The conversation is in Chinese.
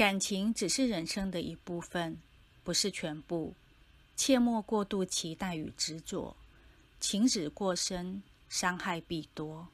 感情只是人生的一部分不是全部。切莫过度期待与执着情只过深伤害必多。